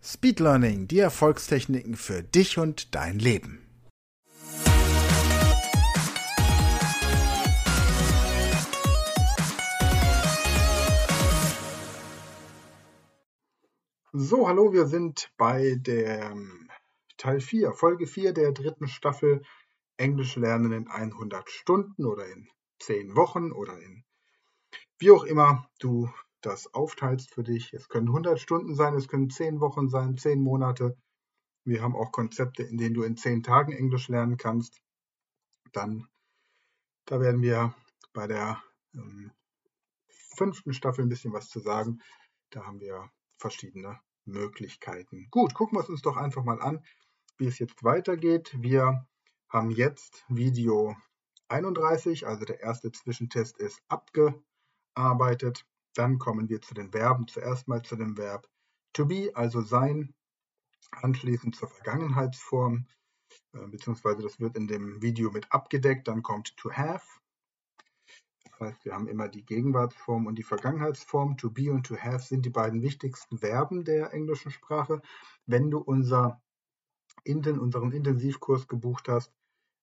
Speed Learning, die Erfolgstechniken für dich und dein Leben. So, hallo, wir sind bei dem Teil 4, Folge 4 der dritten Staffel Englisch lernen in 100 Stunden oder in 10 Wochen oder in wie auch immer du das aufteilst für dich. Es können 100 Stunden sein, es können 10 Wochen sein, 10 Monate. Wir haben auch Konzepte, in denen du in 10 Tagen Englisch lernen kannst. Dann, da werden wir bei der ähm, fünften Staffel ein bisschen was zu sagen. Da haben wir verschiedene Möglichkeiten. Gut, gucken wir es uns doch einfach mal an, wie es jetzt weitergeht. Wir haben jetzt Video 31, also der erste Zwischentest ist abgearbeitet. Dann kommen wir zu den Verben. Zuerst mal zu dem Verb to be, also sein, anschließend zur Vergangenheitsform, äh, beziehungsweise das wird in dem Video mit abgedeckt. Dann kommt to have. Das heißt, wir haben immer die Gegenwartsform und die Vergangenheitsform. To be und to have sind die beiden wichtigsten Verben der englischen Sprache. Wenn du unser, unseren Intensivkurs gebucht hast,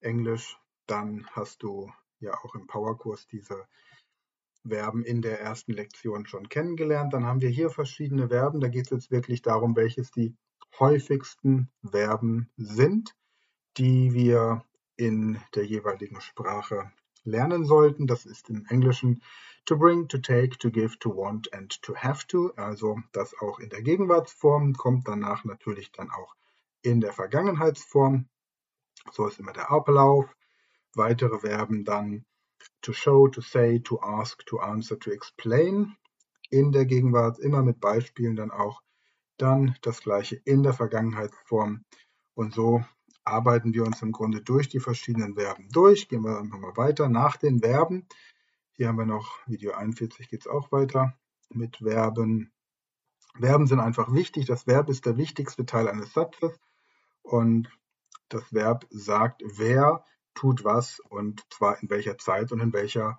Englisch, dann hast du ja auch im Powerkurs diese Verben in der ersten Lektion schon kennengelernt. Dann haben wir hier verschiedene Verben. Da geht es jetzt wirklich darum, welches die häufigsten Verben sind, die wir in der jeweiligen Sprache lernen sollten. Das ist im Englischen to bring, to take, to give, to want and to have to. Also das auch in der Gegenwartsform kommt danach natürlich dann auch in der Vergangenheitsform. So ist immer der Ablauf. Weitere Verben dann to show, to say, to ask, to answer, to explain. In der Gegenwart immer mit Beispielen dann auch. Dann das gleiche in der Vergangenheitsform. Und so arbeiten wir uns im Grunde durch die verschiedenen Verben durch. Gehen wir einfach mal weiter nach den Verben. Hier haben wir noch Video 41 geht es auch weiter mit Verben. Verben sind einfach wichtig. Das Verb ist der wichtigste Teil eines Satzes und das Verb sagt, wer tut was und zwar in welcher Zeit und in welcher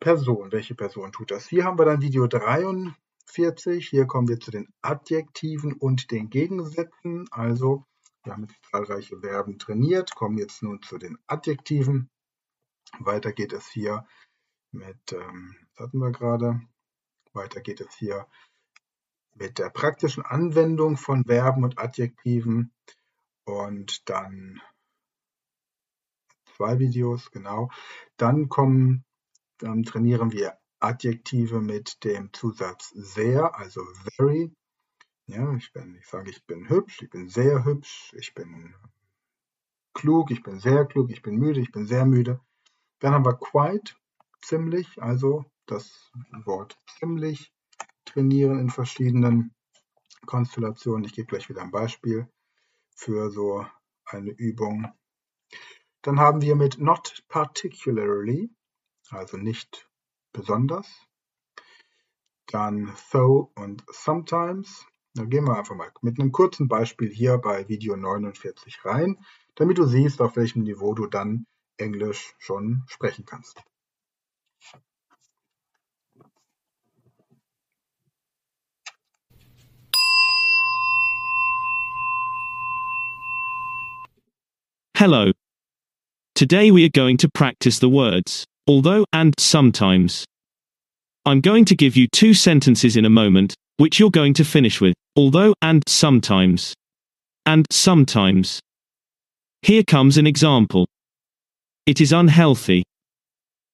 Person. Welche Person tut das? Hier haben wir dann Video 43. Hier kommen wir zu den Adjektiven und den Gegensätzen. Also wir haben jetzt zahlreiche Verben trainiert, kommen jetzt nun zu den Adjektiven. Weiter geht es hier mit, ähm, hatten wir gerade? Weiter geht es hier mit der praktischen Anwendung von Verben und Adjektiven. Und dann Videos, genau. Dann kommen, dann trainieren wir Adjektive mit dem Zusatz sehr, also very. Ja, ich bin, ich sage, ich bin hübsch, ich bin sehr hübsch, ich bin klug, ich bin sehr klug, ich bin müde, ich bin sehr müde. Dann haben wir quite, ziemlich, also das Wort ziemlich trainieren in verschiedenen Konstellationen. Ich gebe gleich wieder ein Beispiel für so eine Übung. Dann haben wir mit not particularly, also nicht besonders. Dann though und sometimes. Da gehen wir einfach mal mit einem kurzen Beispiel hier bei Video 49 rein, damit du siehst, auf welchem Niveau du dann Englisch schon sprechen kannst. Hello. Today we are going to practice the words although and sometimes. I'm going to give you two sentences in a moment, which you're going to finish with although and sometimes. And sometimes. Here comes an example. It is unhealthy.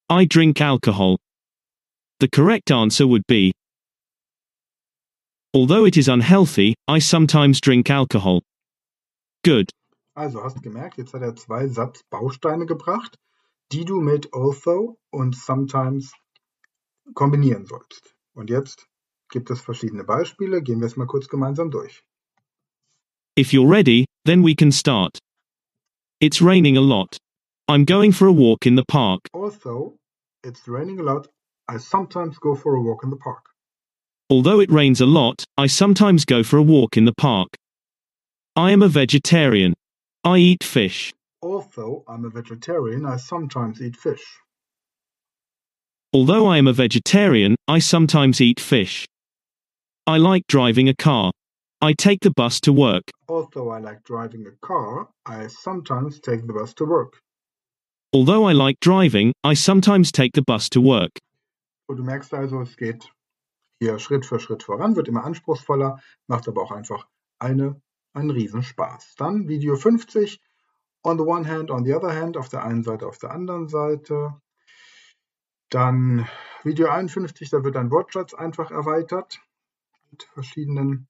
I drink alcohol. The correct answer would be Although it is unhealthy, I sometimes drink alcohol. Good. Also hast gemerkt, jetzt hat er zwei Satzbausteine gebracht, die du mit although und sometimes kombinieren sollst. Und jetzt gibt es verschiedene Beispiele, gehen wir es mal kurz gemeinsam durch. If you're ready, then we can start. It's raining a lot. I'm going for a walk in the park. Although it's raining a lot, I sometimes go for a walk in the park. Although it rains a lot, I sometimes go for a walk in the park. I am a vegetarian. I eat fish. Although I'm a vegetarian, I sometimes eat fish. Although I am a vegetarian, I sometimes eat fish. I like driving a car. I take the bus to work. Although I like driving a car, I sometimes take the bus to work. Although I like driving, I sometimes take the bus to work. Und du merkst also, es geht hier Schritt für Schritt voran, wird immer anspruchsvoller, macht aber auch einfach eine, einen Riesenspaß. Dann Video 50, on the one hand, on the other hand, auf der einen Seite, auf der anderen Seite. Dann Video 51, da wird ein Wortschatz einfach erweitert mit verschiedenen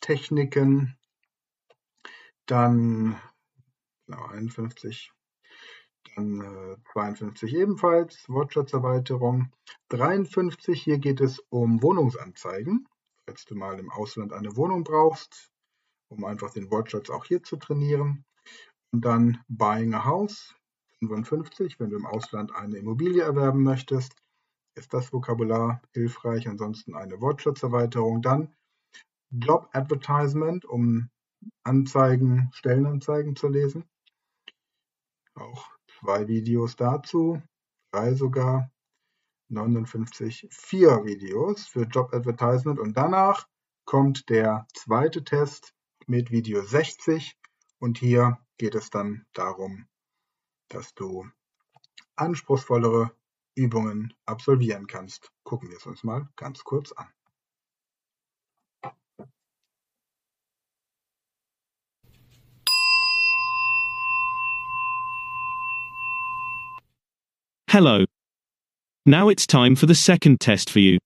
Techniken. Dann genau, 51, dann äh, 52 ebenfalls, Wortschatzerweiterung. 53, hier geht es um Wohnungsanzeigen. Falls du mal im Ausland eine Wohnung brauchst, um einfach den Wortschatz auch hier zu trainieren. Und dann Buying a House, 55, wenn du im Ausland eine Immobilie erwerben möchtest, ist das Vokabular hilfreich. Ansonsten eine Wortschatzerweiterung. Dann Job Advertisement, um Anzeigen, Stellenanzeigen zu lesen. Auch zwei Videos dazu, drei sogar. 59, vier Videos für Job Advertisement und danach kommt der zweite Test mit Video 60 und hier geht es dann darum, dass du anspruchsvollere Übungen absolvieren kannst. Gucken wir es uns mal ganz kurz an. Hello. Now it's time for the second test for you.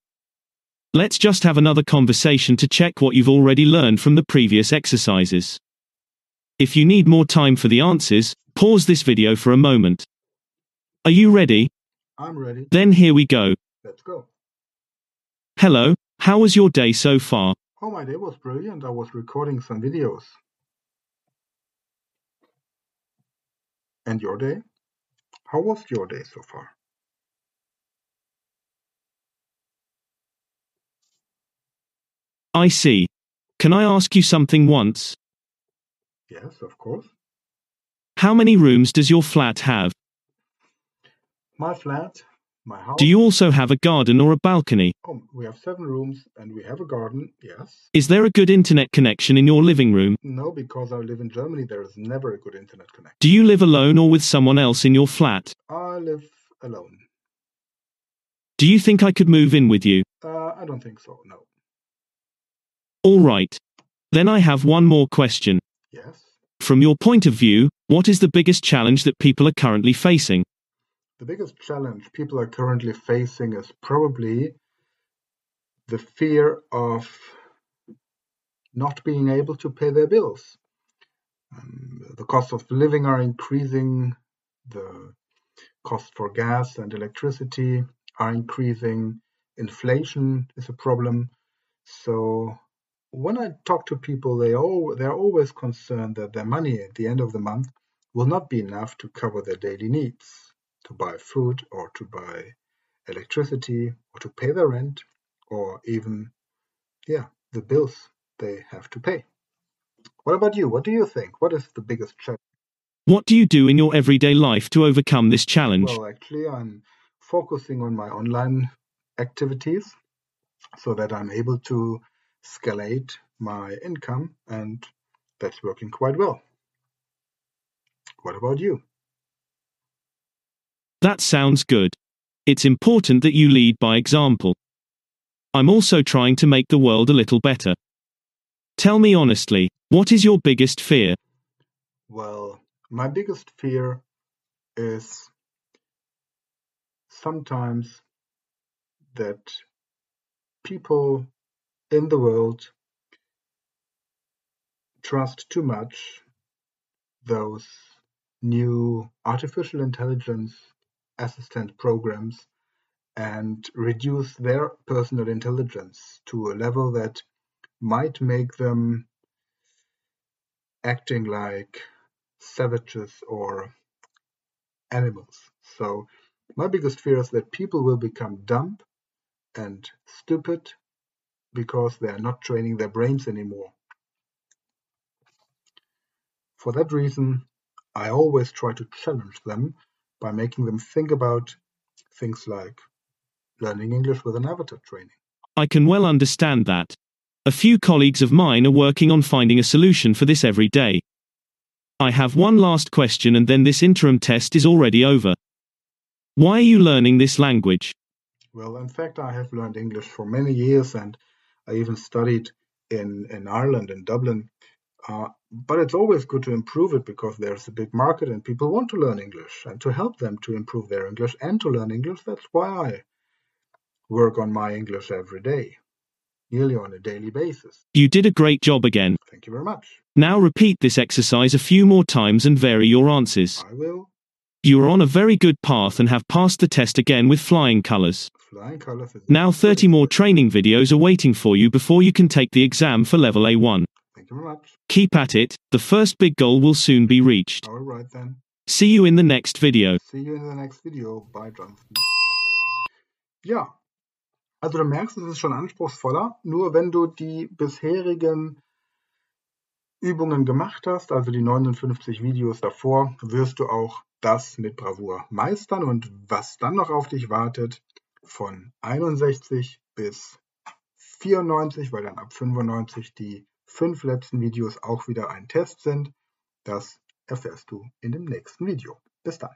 Let's just have another conversation to check what you've already learned from the previous exercises. If you need more time for the answers, pause this video for a moment. Are you ready? I'm ready. Then here we go. Let's go. Hello, how was your day so far? Oh, my day was brilliant. I was recording some videos. And your day? How was your day so far? I see. Can I ask you something once? Yes, of course. How many rooms does your flat have? My flat, my house. Do you also have a garden or a balcony? Oh, we have seven rooms and we have a garden. Yes. Is there a good internet connection in your living room? No, because I live in Germany, there is never a good internet connection. Do you live alone or with someone else in your flat? I live alone. Do you think I could move in with you? Uh, I don't think so. No. All right. Then I have one more question. Yes. From your point of view, what is the biggest challenge that people are currently facing? The biggest challenge people are currently facing is probably the fear of not being able to pay their bills. Um, the cost of living are increasing, the cost for gas and electricity are increasing, inflation is a problem. So when I talk to people, they all they're always concerned that their money at the end of the month will not be enough to cover their daily needs, to buy food or to buy electricity or to pay their rent or even yeah, the bills they have to pay. What about you? What do you think? What is the biggest challenge? What do you do in your everyday life to overcome this challenge? Well, actually, I'm focusing on my online activities so that I'm able to scalate my income, and that's working quite well. What about you? That sounds good. It's important that you lead by example. I'm also trying to make the world a little better. Tell me honestly, what is your biggest fear? Well, my biggest fear is sometimes that people in the world trust too much those new artificial intelligence assistant programs and reduce their personal intelligence to a level that might make them acting like savages or animals. So my biggest fear is that people will become dumb and stupid because they are not training their brains anymore. For that reason, I always try to challenge them by making them think about things like learning English with an avatar training. I can well understand that. A few colleagues of mine are working on finding a solution for this every day. I have one last question and then this interim test is already over. Why are you learning this language? Well, in fact, I have learned English for many years and I even studied in, in Ireland, in Dublin. Uh, but it's always good to improve it because there's a big market and people want to learn English and to help them to improve their English and to learn English. That's why I work on my English every day, nearly on a daily basis. You did a great job again. Thank you very much. Now repeat this exercise a few more times and vary your answers. I will. You are on a very good path and have passed the test again with flying colors. Flying colors is Now 30 more training videos are waiting for you before you can take the exam for level A1. Thank you very much. Keep at it, the first big goal will soon be reached. All right then. See you in the next video. See you in the next video. Bye, Jonathan. Ja, also du merkst, es ist schon anspruchsvoller. Nur wenn du die bisherigen Übungen gemacht hast, also die 59 Videos davor, wirst du auch das mit Bravour meistern. Und was dann noch auf dich wartet, von 61 bis 94, weil dann ab 95 die fünf letzten Videos auch wieder ein Test sind, das erfährst du in dem nächsten Video. Bis dann.